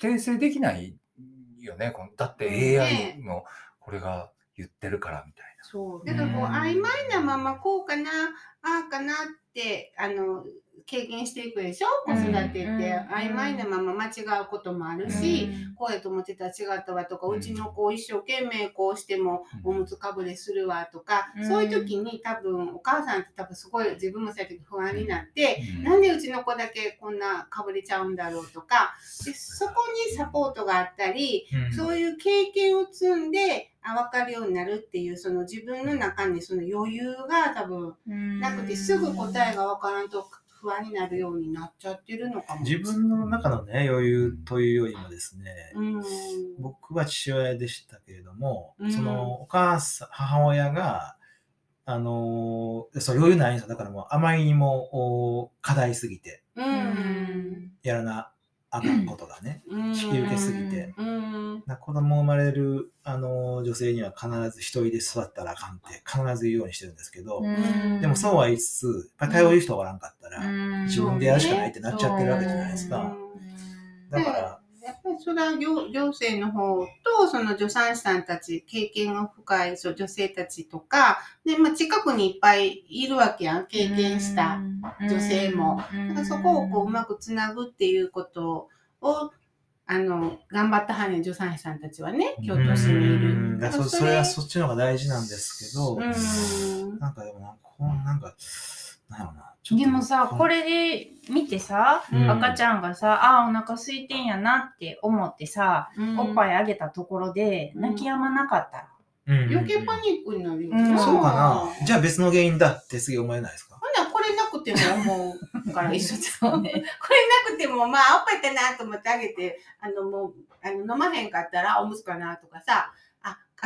訂正できないよね。このだってうん AI のこれが言ってるからみたいそうだからこううん曖昧なままこうかなああかなってあの経験していくでしょ子育てって、うん。曖昧なまま間違うこともあるし、こうやと思ってたら違ったわとか、うちの子一生懸命こうしてもおむつかぶれするわとか、うん。そういう時に多分お母さんって多分すごい自分もそうやって不安になって、うん。なんでうちの子だけこんなかぶれちゃうんだろうとかでそこにサポートがあったり、そういう経験を積んであ分かるようになるっていうその自分の中にその余裕が多分なくてすぐ答えが分からんと不安になるようになっちゃってるのかも。自分の中のね、余裕というよりもですね、うん僕は父親でしたけれども、うんそのお母さん、母親が、あのーそう余裕ないんですよ。だからもうあまりにもお課題すぎて、うんやらなあかんことがね、うん。引き受けすぎて、子供生まれる、あのー女性には必ず一人で座ったらあかんって必ず言うようにしてるんですけど、でもそうは言いつつ、やっぱり頼る人がおらんかったら、自分でやるしかないってなっちゃってるわけじゃないですか。うんだから、それは行行政の方とその助産師さんたち経験が深いそう女性たちとかで、まあ、近くにいっぱいいるわけやん経験した女性も。だからそこをこううまくつなぐっていうことをあの頑張ったはね助産師さんたちはね京都市にいうんる。だからそそれはそっちの方が大事なんですけど、うんなんかでもなんか、こうなんか、なんやろな。でもさ、こ、れで見てさ、うん赤ちゃんがさ、ああ、お腹空いてんやなって思ってさ、うんおっぱいあげたところでうん泣き止まなかったら。うん余計パニックになるよ、うんそうかな。じゃあ別の原因だって次思えないですか？ほなこれなくても思うから 一緒ですそうね。これなくてもまあおっぱいかなと思ってあげてあのもうあの飲まへんかったらおむつかなとかさあ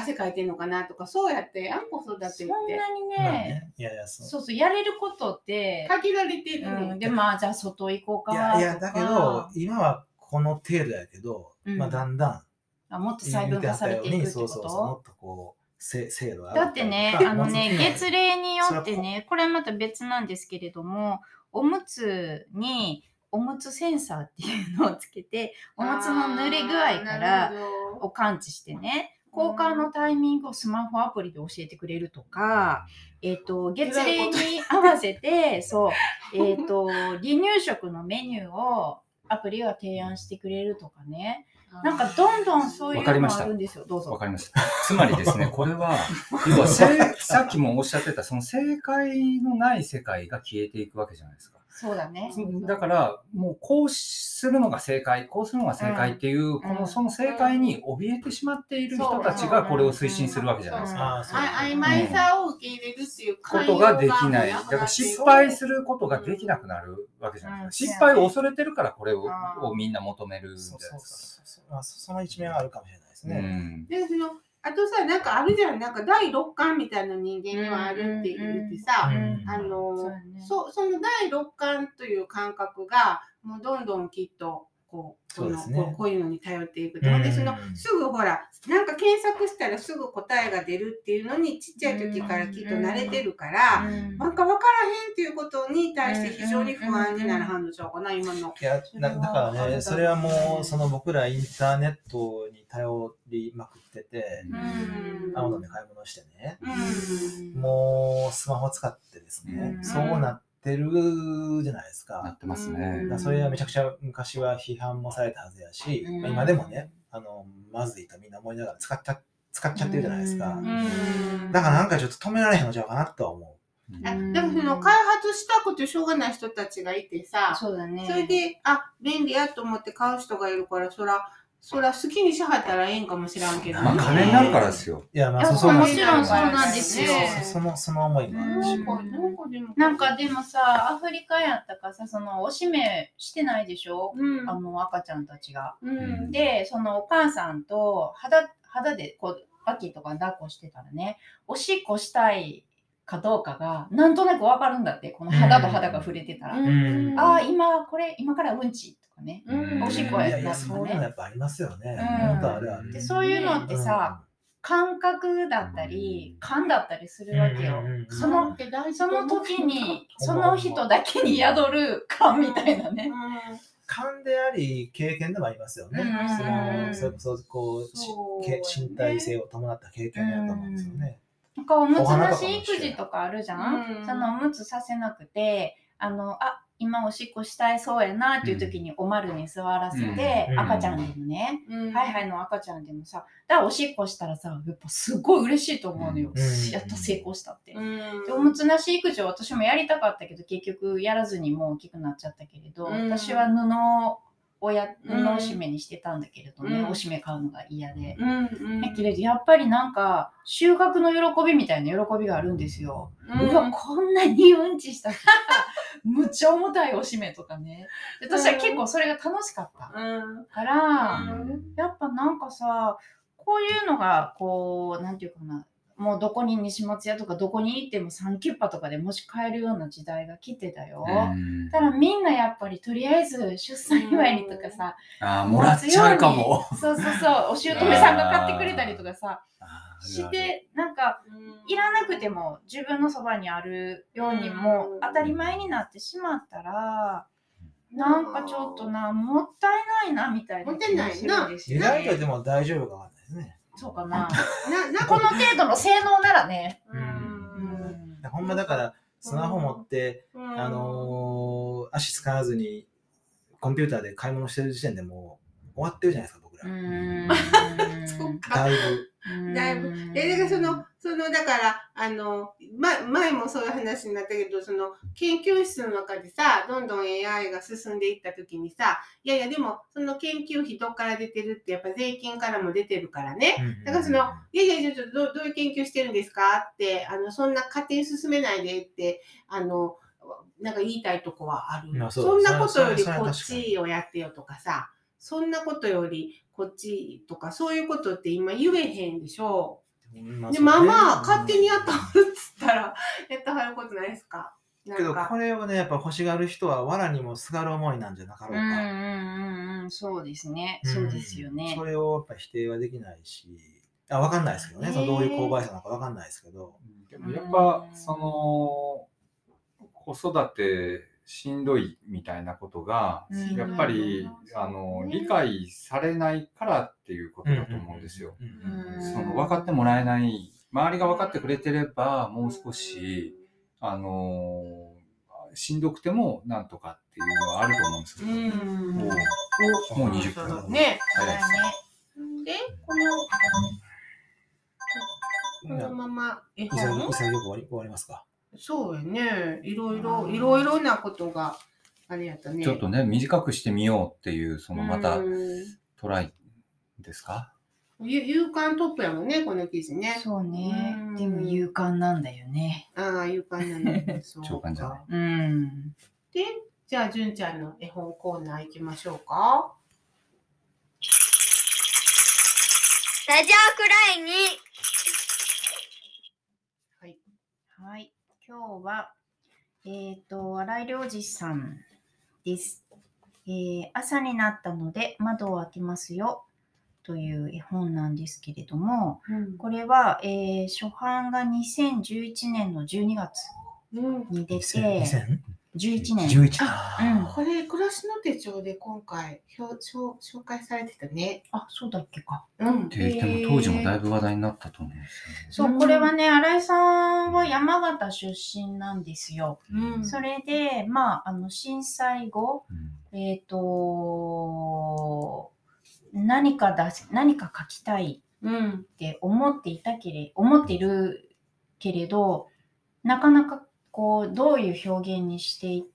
汗かいてんのかなとかそうやってあんこ育てって。そんなにまあね、いやいや、そう。そうそう、やれることって、限られてるね、うん、で、まあ、じゃあ外行こうかいとか。やいや、だけど、今はこの程度やけど、うん。まあだんだん、あもっと細分化されていくってこそうそうそう、もとっとこう、せ制度がだってね、あのね、月齢によってね、これはまた別なんですけれども、おむつにおむつセンサーっていうのをつけて、おむつの濡れ具合からを感知してね、交換のタイミングをスマホアプリで教えてくれるとか、えっ、と、月齢に合わせて、そう、えっ、と、離乳食のメニューをアプリが提案してくれるとかね、なんかどんどんそういうのがわかりましたあるんですよ、どうわぞ。かりました。つまりですね、これは、要は正さっきもおっしゃってた、その正解のない世界が消えていくわけじゃないですか。そうだね。だから、もうこうするのが正解、こうするのが正解っていう、このその正解に怯えてしまっている人たちがこれを推進するわけじゃないですか。曖昧さを受け入れるっていうことができない。だから失敗することができなくなるわけじゃないですか。うん失敗を恐れてるからこれをうんをみんな求めるんじゃないですか。その一面はあるかもしれないですうね。んでそのあとさなんかあるじゃん。なんか第六感みたいな人間にはあるって言ってさ、うんあのそね。そその第六感という感覚がもうどんどんきっとこうそうですね。このこうこういうのに頼っていくと、うん。でそのすぐほらなんか検索したらすぐ答えが出るっていうのにちっちゃい時からきっと慣れてるから、うん。なんか分からへんっていうことに対して非常に不安になるはんでしょうかな今の。いやだだからね、それはもう、その僕らインターネットに頼りまくってて、うん。アマゾンで買い物してね、うん。もうスマホ使ってですね、うん。そうなってるじゃないですか。なってますうんね。だからそれはめちゃくちゃ昔は批判もされたはずやし、今でもね、あの、まずいとみんな思いながら使っちゃ使っちゃってるじゃないですか。うん。だからなんかちょっと止められへんのちゃうかなとは思あでもその開発したくてしょうがない人たちがいてさ、そうだね。それで、あ、便利やと思って買う人がいるから、そら、そら好きにしはったらええんかもしらんけどまあ金になるからですよ。う。いや、まあ、そそうもですよちろんそうなんですよそその、その思いもあるし。なんか、なんかでも。さ、アフリカやったからさ、そのおしめしてないでしょ、うん。あの赤ちゃんたちが。うん。で、そのお母さんと肌肌でこう、秋とか抱っこしてたらね、おしっこしたいかどうかが、なんとなくわかるんだって、この肌と肌が触れてたら。んああ、今、これ、今からうんちとかね。うんおしっこやいやいや、そういうのやっぱありますよね。うん本当あるある。で、そういうのってさ、感覚だったり、感だったりするわけよ。その、その時に、その人だけに宿る感みたいなね。勘であり、経験でもありますよね。うんその、それこそ、こう、しそうけ身体性を伴った経験だと思うんですよね。かおむつなし育児とかあるじゃん、うんそのおむつさせなくてあのあ今おしっこしたいそうやなっていう時におまるに座らせて、うん。赤ちゃんでもね、うん。はいはいの赤ちゃんでもさだからおしっこしたらさやっぱすごい嬉しいと思うのよ、うん。やっと成功したって。うん。でおむつなし育児を私もやりたかったけど結局やらずにもう大きくなっちゃったけれど、うん。私は布をや布うん。を締めにしてたんだけれどね、うん。お締め買うのが嫌で。うん。うん。だけれどやっぱりなんか収穫の喜びみたいな喜びがあるんですよ。うわこんなにうんちした日むっちゃ重たいおしめとかね。で私は結構それが楽しかった。うん。から、うんやっぱなんかさこういうのがこうなんていうかな。もうどこに西松屋とかどこに行ってもサンキュッパとかでもし買えるような時代が来てたよ。うん。ただみんなやっぱりとりあえず出産祝いにとかさ、あーもらっちゃうかも。そうそうそうお姑さんが買ってくれたりとかさしてなんかいらなくても自分のそばにあるようにもうん。当たり前になってしまったら、なんかちょっとなもったいないなみたいな気もするんですよ意外とでね。も大丈夫かわかんないですね。そうかな。ななこの程度の性能ならね。ううん。んほんまだから、スマホ持って、うん。あのー足使わずにコンピューターで買い物してる時点でもう終わってるじゃないですか、僕ら。うーん そっかだいぶ。だいぶえ、だからその、その、だから、あの、ま、前もそういう話になったけど、その、研究室の中でさ、どんどん AI が進んでいったときにさ、いやいや、でも、その研究費どっから出てるって、やっぱ税金からも出てるからね。だからその、いやいや、ちょっとどどういう研究してるんですか？って、あの、そんな勝手に進めないでって、あの、なんか言いたいとこはある。まあそんなことよりこっちをやってよとかさ、そんなことよりこっちとか、そういうことって今言えへんでしょ。まで、まあまあ、勝手にややったはるっつったら、やったはることないですか？なけど、こ。れをね、やっぱ欲しがる人は、藁にもすがる思いなんじゃなかろうか。うんうんうんうんそうですね。うんそうですよねそ。れをやっぱ否定はできないし、あ分かんないですけどね、そのどういう購買者なのか分かんないですけど。でもやっぱその子育てしんどいみたいなことがうん。やっぱりあの理解されないからっていうことだと思うんですよ。その分かってもらえない周りが分かってくれてればもう少しあのしんどくてもなんとかっていうのはあると思うんですけど、うん。もうおもう20そう分だね。早いです。で、この、このまま絵潔本潔く終わり終わりますか。そうやね。いろいろ、いろいろなことが、あれやったね。ちょっとね短くしてみようっていうそのまたうんトライですか？ゆ勇敢トップやもんね、この記事ね。そうねうん。でも勇敢なんだよね。ああ、勇敢なの。そうか長官じゃないうん。で、じゃあ、純ちゃんの絵本コーナー行きましょうか。ラジオくらいにはい。はい。今日は、えっ、と、荒井良二さんです。えー朝になったので窓を開けますよという絵本なんですけれども、これは、えー初版が2011年の12月うん。に出て、2000 11年。11うんこれ、暮らしの手帳で今回、表紹紹介されてたね。あ、そうだっけか。うんっ。て言っても当時もだいぶ話題になったと思うんですよね。そうう、んこれはね、新井さんは山形出身なんですよ。うんそれで、まあ、あの、震災後、うんえっ、と、何か出し、何か書きたいうん。って思っていたけれ、思っているけれど、なかなかこう、どういう表現にしてい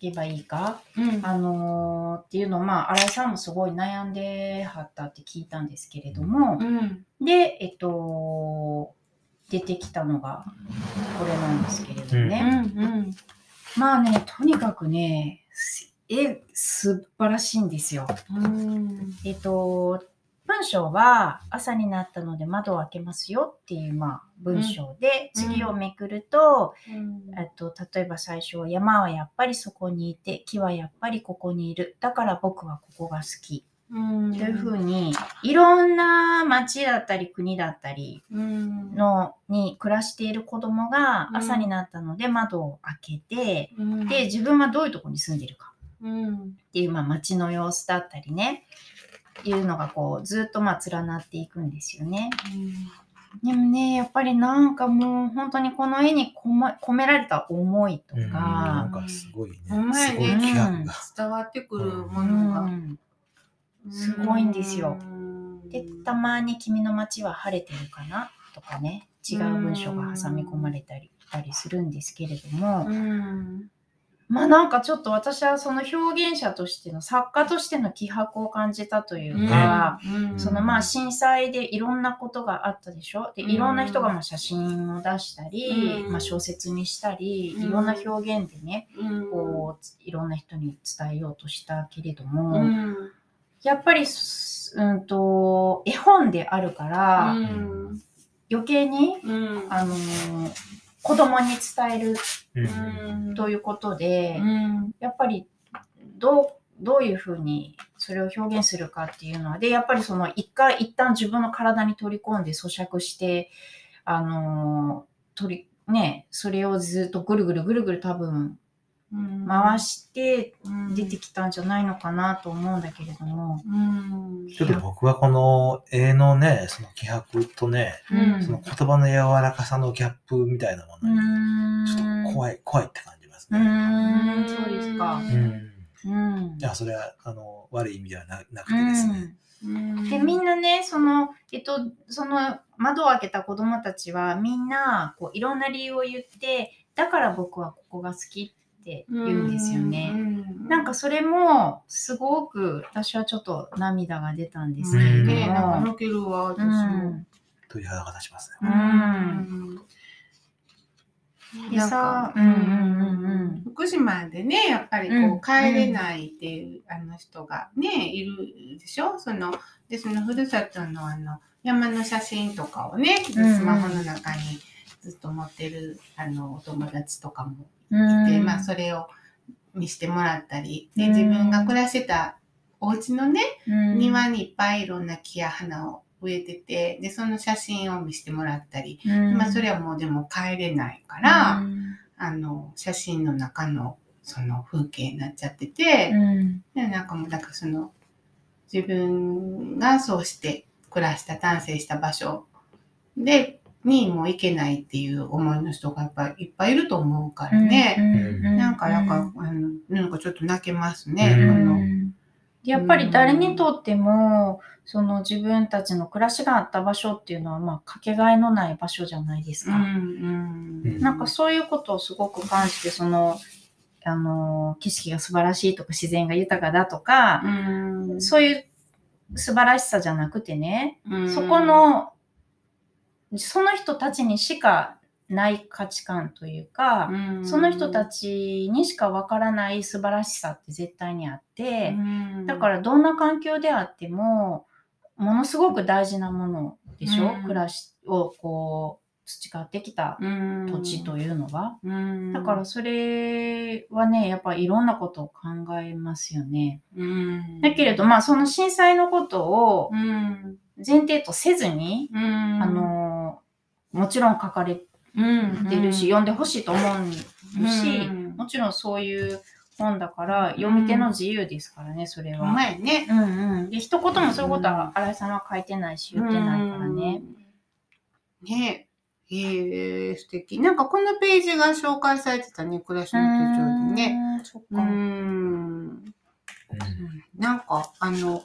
けばいいか、うん。あのーっていうのを、まあ、新井さんもすごい悩んではったって聞いたんですけれども、うん。で、えっと、出てきたのがこれなんですけれどね。うん。まあね、とにかくね、すえ、素晴らしいんですよ。うん。えっと、文章は朝になったので窓を開けますよっていう、まあ、文章で、うん次をめくると、うんえっと、例えば最初は山はやっぱりそこにいて、木はやっぱりここにいる。だから僕はここが好き。うん。というふうに、いろんな町だったり国だったりうん。のに暮らしている子供がうん朝になったので窓を開けて、うん、で、自分はどういうところに住んでるかうん。っていう、まあ、街の様子だったりね、いうのがこうずっとまあ連なっていくんですよね。でもね、やっぱりなんかもう本当にこの絵に込,、ま、込められた思いとうんなんか、かすごいね。すごい気迫が。伝わってくるうものが。んすごいんですようんで、たまに君の街は晴れてるかなとかね、違う文章が挟み込まれたりたりするんですけれども、うんまあなんかちょっと私はその表現者としての作家としての気迫を感じたというか、うん。そのまあ震災でいろんなことがあったでしょ？でうん。いろんな人がまあ写真を出したり、うん。まあ、小説にしたり、うん。いろんな表現でねうん。こういろんな人に伝えようとしたけれども、うん。やっぱりす、うん、と絵本であるから、うん。余計に、うん。あのー子供に伝えるうん。ということで、うん。やっぱりどうどういうふうにそれを表現するかっていうのはでやっぱりその一回一旦自分の体に取り込んで咀嚼してあのー取りねそれをずっとぐるぐるぐるぐる多分回して出てきたんじゃないのかなと思うんだけれども、うん。ちょっと僕はこの絵のね、その気迫とね、うん。その言葉の柔らかさのギャップみたいなもうのに、ちょっと怖い、怖いって感じますね。ん。そうですか。ううん。それは、あの、悪い意味ではななくてですね。でみんなねそのえっとその窓を開けた子供たちはみんなこういろんな理由を言ってだから僕はここが好きって言うんですよね。なんかそれもすごく私はちょっと涙が出たんですけれども、ねなんか泣けるわ、私うも。ん鳥肌が立ちますうね。んでなんか、さうんうんうん福島でね、やっぱりこう、うん。帰れないっていう、あの人がね、いるでしょ？その、で、そのふるさとのあの、山の写真とかをね、スマホの中にずっと持ってる、あの、お友達とかもうん。まあ、それを見してもらったり、で、うん。自分が暮らしてたお家のね、うん。庭にいっぱいいろんな木や花を植えてて、で、その写真を見せてもらったり、うん。まあ、それはもうでも帰れないから、うん。あの、写真の中のその風景になっちゃってて、うん。でなんかもう、だからその、自分がそうして暮らした、単成した場所で、にもう行けないっていう思いの人がやっぱいっぱいいると思うからね。うんなんか、なんか、あの、なんかちょっと泣けますね。うんあのやっぱり誰にとっても、その自分たちの暮らしがあった場所っていうのは、まあ、かけがえのない場所じゃないですか。うんうんなんかそういうことをすごく感じて、その、あの、景色が素晴らしいとか、自然が豊かだとか、うんそういう素晴らしさじゃなくてね、うんそこの、その人たちにしかない価値観というか、うん。その人たちにしかわからない素晴らしさって絶対にあって、だからどんな環境であっても、ものすごく大事なものでしょ、うん。暮らしをこう培ってきたら土地というのは。うん。だからそれはね、やっぱいろんなことを考えますよね。うん。だけれど、まあその震災のことをうん。前提とせずに、うん。あの、もちろん書かれうんてるし、読んでほしいと思うし、うんもちろんそういう本だから、読み手の自由ですからね、それうは。まいね。うんうん。で、一言もそういうことは新井さんは書いてないし、言ってないからね。うん。ねえ。えー、素敵。なんかこのページが紹介されてたね、暮らしの手帳でね。うーん。そっうか。ん。なんか、あの、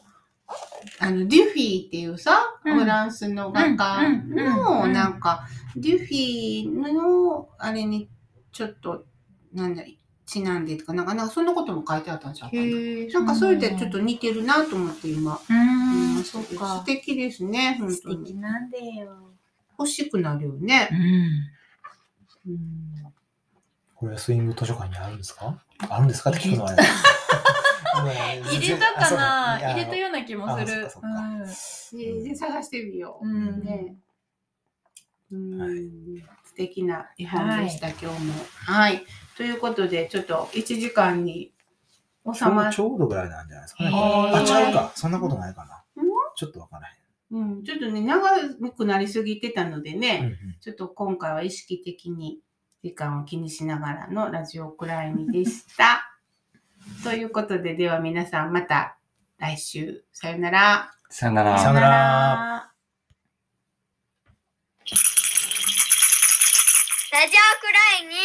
あの、デュフィーっていうさ、うんフランスの画家うんうんの、うんなんか、デュフィーの、あれに、ちょっと、なんだり、ちなんでとか、なんか、なんかそんなことも書いてあったんちゃうかな。んか、それでちょっと似てるなと思って今、うーん、素そっか。敵ですね、本素当に敵。なんでよ。欲しくなるよねう。ん。うんこれはスイング図書館にあるんですか？あるんですかって聞くのはあれ 入れたかな？入れたよ。ような気もするあそっかそっかえーで探してみよう。うんねうんはい素敵な絵本でした、今日も。はい。ということで、ちょっと1時間に収まちょうどぐらいなんじゃないですかね。あ、ちゃうか。そんなことないかなうん？ちょっとわからへうん、ちょっとね、長くなりすぎてたのでね、ん。うんうんちょっと今回は意識的に時間を気にしながらのラジオくらいにでした。ということで、では皆さんまた来週、さよなら。さよなら。さよならラジオくらいに